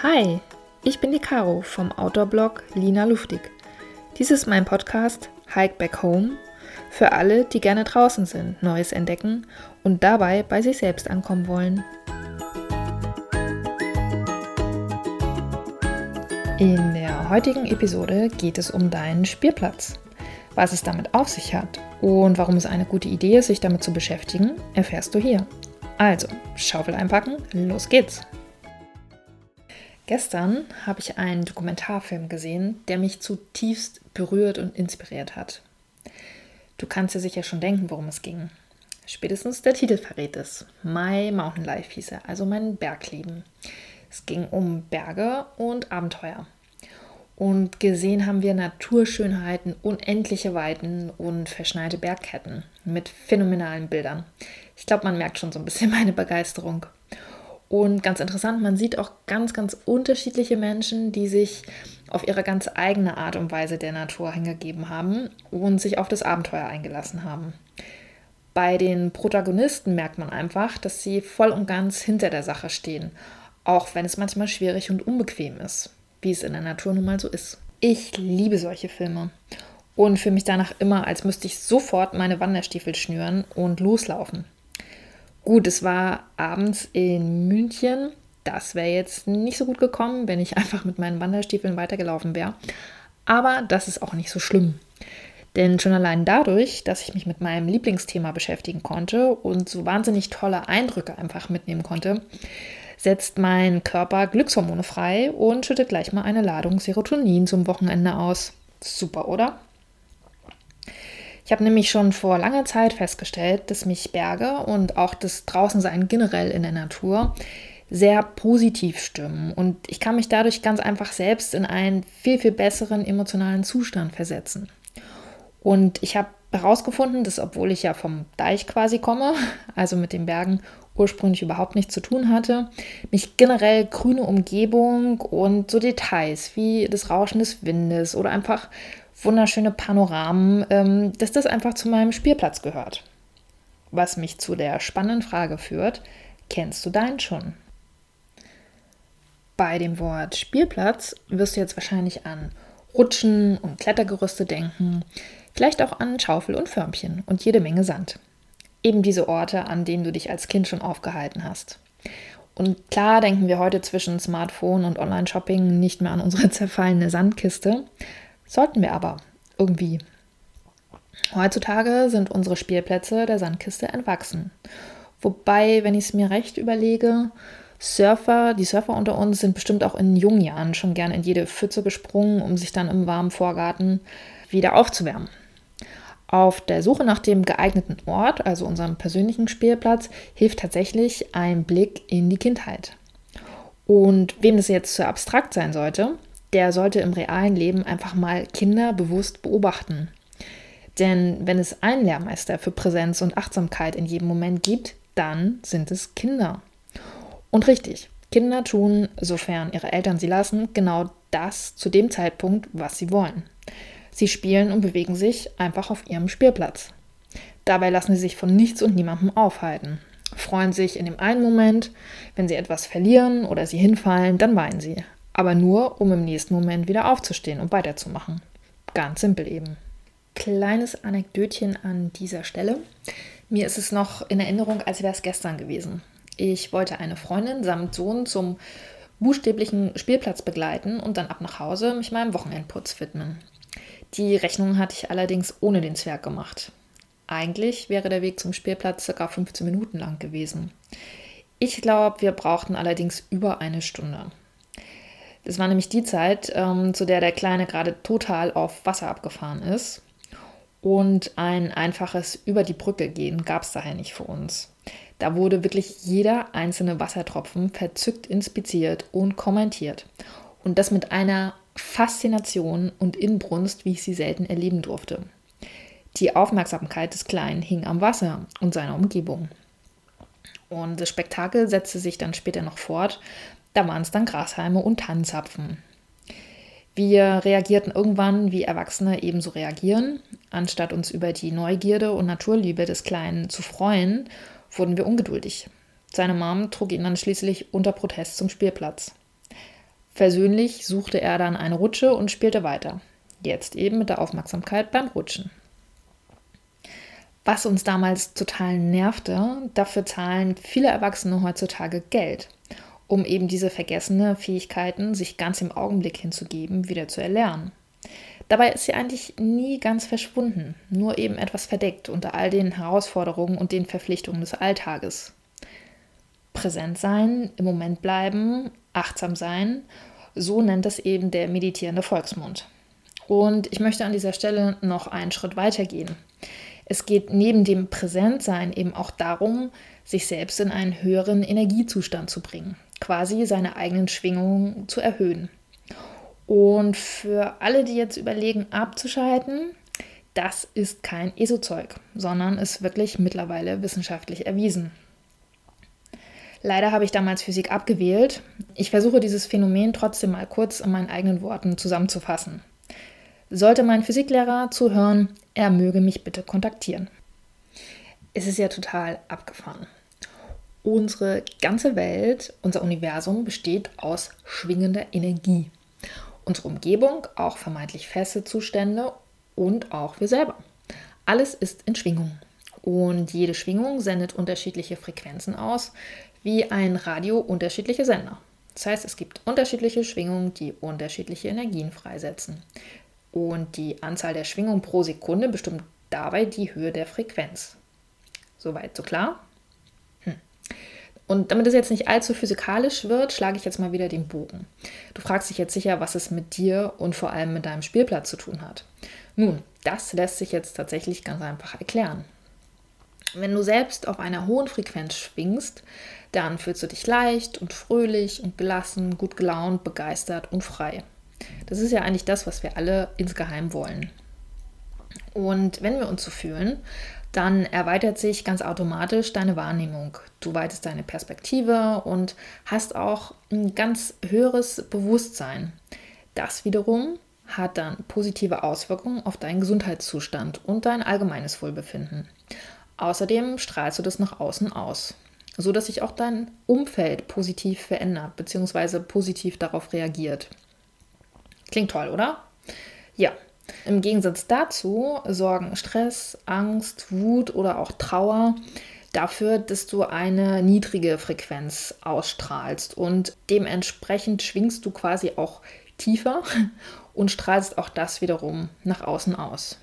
Hi, ich bin die Caro vom Outdoor-Blog Lina Luftig. Dies ist mein Podcast Hike Back Home für alle, die gerne draußen sind, Neues entdecken und dabei bei sich selbst ankommen wollen. In der heutigen Episode geht es um deinen Spielplatz. Was es damit auf sich hat und warum es eine gute Idee ist, sich damit zu beschäftigen, erfährst du hier. Also, Schaufel einpacken, los geht's! Gestern habe ich einen Dokumentarfilm gesehen, der mich zutiefst berührt und inspiriert hat. Du kannst dir sicher schon denken, worum es ging. Spätestens der Titel verrät es. My Mountain Life hieß er, also mein Bergleben. Es ging um Berge und Abenteuer. Und gesehen haben wir Naturschönheiten, unendliche Weiten und verschneite Bergketten mit phänomenalen Bildern. Ich glaube, man merkt schon so ein bisschen meine Begeisterung. Und ganz interessant, man sieht auch ganz, ganz unterschiedliche Menschen, die sich auf ihre ganz eigene Art und Weise der Natur hingegeben haben und sich auf das Abenteuer eingelassen haben. Bei den Protagonisten merkt man einfach, dass sie voll und ganz hinter der Sache stehen, auch wenn es manchmal schwierig und unbequem ist, wie es in der Natur nun mal so ist. Ich liebe solche Filme und fühle mich danach immer, als müsste ich sofort meine Wanderstiefel schnüren und loslaufen. Gut, es war abends in München. Das wäre jetzt nicht so gut gekommen, wenn ich einfach mit meinen Wanderstiefeln weitergelaufen wäre. Aber das ist auch nicht so schlimm. Denn schon allein dadurch, dass ich mich mit meinem Lieblingsthema beschäftigen konnte und so wahnsinnig tolle Eindrücke einfach mitnehmen konnte, setzt mein Körper Glückshormone frei und schüttet gleich mal eine Ladung Serotonin zum Wochenende aus. Super, oder? Ich habe nämlich schon vor langer Zeit festgestellt, dass mich Berge und auch das Draußensein generell in der Natur sehr positiv stimmen. Und ich kann mich dadurch ganz einfach selbst in einen viel, viel besseren emotionalen Zustand versetzen. Und ich habe herausgefunden, dass obwohl ich ja vom Deich quasi komme, also mit den Bergen ursprünglich überhaupt nichts zu tun hatte, mich generell grüne Umgebung und so Details wie das Rauschen des Windes oder einfach wunderschöne Panoramen, ähm, dass das einfach zu meinem Spielplatz gehört. Was mich zu der spannenden Frage führt, kennst du deinen schon? Bei dem Wort Spielplatz wirst du jetzt wahrscheinlich an Rutschen und Klettergerüste denken, vielleicht auch an Schaufel und Förmchen und jede Menge Sand. Eben diese Orte, an denen du dich als Kind schon aufgehalten hast. Und klar denken wir heute zwischen Smartphone und Online-Shopping nicht mehr an unsere zerfallene Sandkiste, Sollten wir aber irgendwie. Heutzutage sind unsere Spielplätze der Sandkiste entwachsen. Wobei, wenn ich es mir recht überlege, Surfer, die Surfer unter uns sind bestimmt auch in jungen Jahren schon gern in jede Pfütze gesprungen, um sich dann im warmen Vorgarten wieder aufzuwärmen. Auf der Suche nach dem geeigneten Ort, also unserem persönlichen Spielplatz, hilft tatsächlich ein Blick in die Kindheit. Und wem das jetzt zu abstrakt sein sollte, der sollte im realen Leben einfach mal Kinder bewusst beobachten. Denn wenn es einen Lehrmeister für Präsenz und Achtsamkeit in jedem Moment gibt, dann sind es Kinder. Und richtig, Kinder tun, sofern ihre Eltern sie lassen, genau das zu dem Zeitpunkt, was sie wollen. Sie spielen und bewegen sich einfach auf ihrem Spielplatz. Dabei lassen sie sich von nichts und niemandem aufhalten. Freuen sich in dem einen Moment, wenn sie etwas verlieren oder sie hinfallen, dann weinen sie aber nur, um im nächsten Moment wieder aufzustehen und weiterzumachen. Ganz simpel eben. Kleines Anekdötchen an dieser Stelle. Mir ist es noch in Erinnerung, als wäre es gestern gewesen. Ich wollte eine Freundin samt Sohn zum buchstäblichen Spielplatz begleiten und dann ab nach Hause mich meinem Wochenendputz widmen. Die Rechnung hatte ich allerdings ohne den Zwerg gemacht. Eigentlich wäre der Weg zum Spielplatz ca. 15 Minuten lang gewesen. Ich glaube, wir brauchten allerdings über eine Stunde. Das war nämlich die Zeit, ähm, zu der der Kleine gerade total auf Wasser abgefahren ist. Und ein einfaches Über die Brücke gehen gab es daher nicht für uns. Da wurde wirklich jeder einzelne Wassertropfen verzückt inspiziert und kommentiert. Und das mit einer Faszination und Inbrunst, wie ich sie selten erleben durfte. Die Aufmerksamkeit des Kleinen hing am Wasser und seiner Umgebung. Und das Spektakel setzte sich dann später noch fort da waren es dann Grashalme und Tannenzapfen. Wir reagierten irgendwann, wie Erwachsene ebenso reagieren. Anstatt uns über die Neugierde und Naturliebe des Kleinen zu freuen, wurden wir ungeduldig. Seine Mom trug ihn dann schließlich unter Protest zum Spielplatz. Versöhnlich suchte er dann eine Rutsche und spielte weiter. Jetzt eben mit der Aufmerksamkeit beim Rutschen. Was uns damals total nervte, dafür zahlen viele Erwachsene heutzutage Geld, um eben diese vergessene Fähigkeiten, sich ganz im Augenblick hinzugeben, wieder zu erlernen. Dabei ist sie eigentlich nie ganz verschwunden, nur eben etwas verdeckt unter all den Herausforderungen und den Verpflichtungen des Alltages. Präsent sein, im Moment bleiben, achtsam sein, so nennt es eben der meditierende Volksmund. Und ich möchte an dieser Stelle noch einen Schritt weiter gehen. Es geht neben dem Präsentsein eben auch darum, sich selbst in einen höheren Energiezustand zu bringen, quasi seine eigenen Schwingungen zu erhöhen. Und für alle, die jetzt überlegen, abzuschalten, das ist kein ESO-Zeug, sondern ist wirklich mittlerweile wissenschaftlich erwiesen. Leider habe ich damals Physik abgewählt. Ich versuche dieses Phänomen trotzdem mal kurz in meinen eigenen Worten zusammenzufassen. Sollte mein Physiklehrer zuhören, er möge mich bitte kontaktieren. Es ist ja total abgefahren. Unsere ganze Welt, unser Universum besteht aus schwingender Energie. Unsere Umgebung, auch vermeintlich feste Zustände und auch wir selber. Alles ist in Schwingung. Und jede Schwingung sendet unterschiedliche Frequenzen aus, wie ein Radio unterschiedliche Sender. Das heißt, es gibt unterschiedliche Schwingungen, die unterschiedliche Energien freisetzen. Und die Anzahl der Schwingungen pro Sekunde bestimmt dabei die Höhe der Frequenz. Soweit so klar? Und damit es jetzt nicht allzu physikalisch wird, schlage ich jetzt mal wieder den Bogen. Du fragst dich jetzt sicher, was es mit dir und vor allem mit deinem Spielplatz zu tun hat. Nun, das lässt sich jetzt tatsächlich ganz einfach erklären. Wenn du selbst auf einer hohen Frequenz schwingst, dann fühlst du dich leicht und fröhlich und gelassen, gut gelaunt, begeistert und frei. Das ist ja eigentlich das, was wir alle insgeheim wollen. Und wenn wir uns so fühlen, dann erweitert sich ganz automatisch deine Wahrnehmung. Du weitest deine Perspektive und hast auch ein ganz höheres Bewusstsein. Das wiederum hat dann positive Auswirkungen auf deinen Gesundheitszustand und dein allgemeines Wohlbefinden. Außerdem strahlst du das nach außen aus so dass sich auch dein Umfeld positiv verändert bzw. positiv darauf reagiert. Klingt toll, oder? Ja. Im Gegensatz dazu sorgen Stress, Angst, Wut oder auch Trauer dafür, dass du eine niedrige Frequenz ausstrahlst und dementsprechend schwingst du quasi auch tiefer und strahlst auch das wiederum nach außen aus.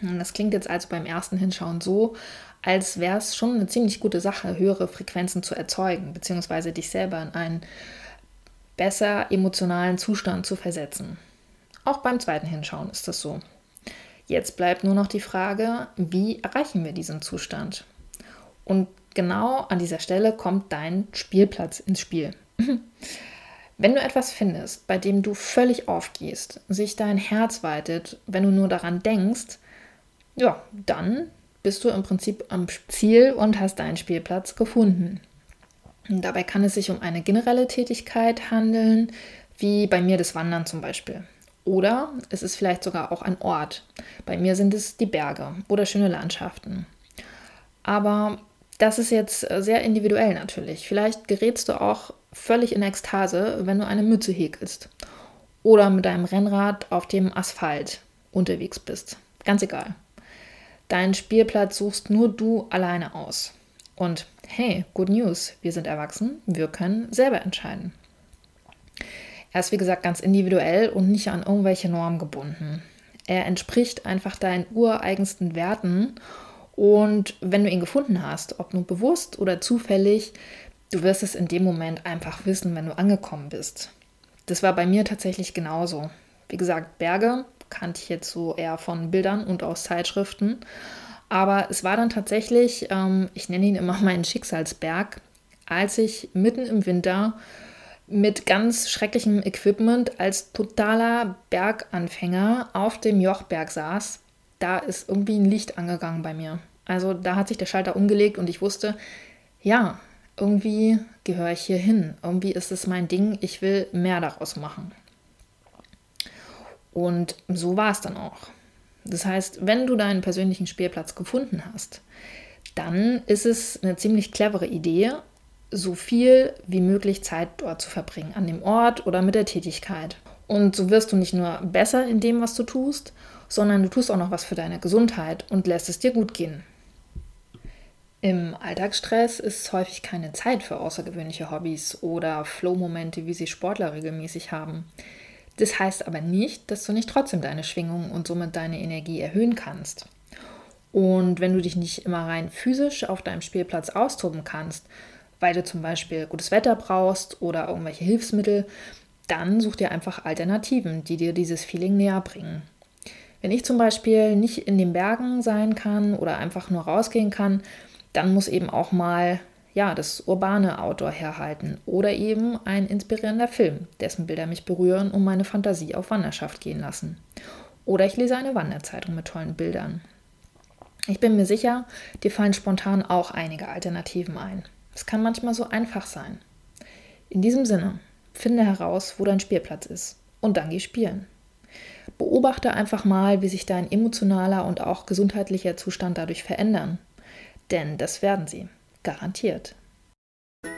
Das klingt jetzt also beim ersten Hinschauen so, als wäre es schon eine ziemlich gute Sache, höhere Frequenzen zu erzeugen, beziehungsweise dich selber in einen besser emotionalen Zustand zu versetzen. Auch beim zweiten Hinschauen ist das so. Jetzt bleibt nur noch die Frage, wie erreichen wir diesen Zustand? Und genau an dieser Stelle kommt dein Spielplatz ins Spiel. Wenn du etwas findest, bei dem du völlig aufgehst, sich dein Herz weitet, wenn du nur daran denkst, ja, dann bist du im Prinzip am Ziel und hast deinen Spielplatz gefunden. Und dabei kann es sich um eine generelle Tätigkeit handeln, wie bei mir das Wandern zum Beispiel. Oder es ist vielleicht sogar auch ein Ort. Bei mir sind es die Berge oder schöne Landschaften. Aber das ist jetzt sehr individuell natürlich. Vielleicht gerätst du auch völlig in Ekstase, wenn du eine Mütze häkelst. Oder mit deinem Rennrad auf dem Asphalt unterwegs bist. Ganz egal. Deinen Spielplatz suchst nur du alleine aus. Und hey, good news, wir sind erwachsen, wir können selber entscheiden. Er ist wie gesagt ganz individuell und nicht an irgendwelche Normen gebunden. Er entspricht einfach deinen ureigensten Werten und wenn du ihn gefunden hast, ob nur bewusst oder zufällig, du wirst es in dem Moment einfach wissen, wenn du angekommen bist. Das war bei mir tatsächlich genauso. Wie gesagt, Berge kannte ich jetzt so eher von Bildern und aus Zeitschriften. Aber es war dann tatsächlich, ähm, ich nenne ihn immer meinen Schicksalsberg, als ich mitten im Winter mit ganz schrecklichem Equipment als totaler Berganfänger auf dem Jochberg saß. Da ist irgendwie ein Licht angegangen bei mir. Also da hat sich der Schalter umgelegt und ich wusste, ja, irgendwie gehöre ich hier hin. Irgendwie ist es mein Ding. Ich will mehr daraus machen. Und so war es dann auch. Das heißt, wenn du deinen persönlichen Spielplatz gefunden hast, dann ist es eine ziemlich clevere Idee, so viel wie möglich Zeit dort zu verbringen, an dem Ort oder mit der Tätigkeit. Und so wirst du nicht nur besser in dem, was du tust, sondern du tust auch noch was für deine Gesundheit und lässt es dir gut gehen. Im Alltagsstress ist häufig keine Zeit für außergewöhnliche Hobbys oder Flow-Momente, wie sie Sportler regelmäßig haben. Das heißt aber nicht, dass du nicht trotzdem deine Schwingung und somit deine Energie erhöhen kannst. Und wenn du dich nicht immer rein physisch auf deinem Spielplatz austoben kannst, weil du zum Beispiel gutes Wetter brauchst oder irgendwelche Hilfsmittel, dann such dir einfach Alternativen, die dir dieses Feeling näher bringen. Wenn ich zum Beispiel nicht in den Bergen sein kann oder einfach nur rausgehen kann, dann muss eben auch mal ja, das urbane Outdoor herhalten oder eben ein inspirierender Film, dessen Bilder mich berühren und meine Fantasie auf Wanderschaft gehen lassen. Oder ich lese eine Wanderzeitung mit tollen Bildern. Ich bin mir sicher, dir fallen spontan auch einige Alternativen ein. Es kann manchmal so einfach sein. In diesem Sinne, finde heraus, wo dein Spielplatz ist und dann geh spielen. Beobachte einfach mal, wie sich dein emotionaler und auch gesundheitlicher Zustand dadurch verändern. Denn das werden sie, garantiert.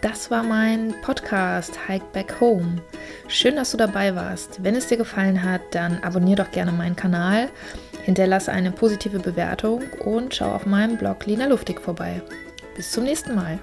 Das war mein Podcast Hike Back Home. Schön, dass du dabei warst. Wenn es dir gefallen hat, dann abonniere doch gerne meinen Kanal, hinterlasse eine positive Bewertung und schau auf meinem Blog Lina Luftig vorbei. Bis zum nächsten Mal.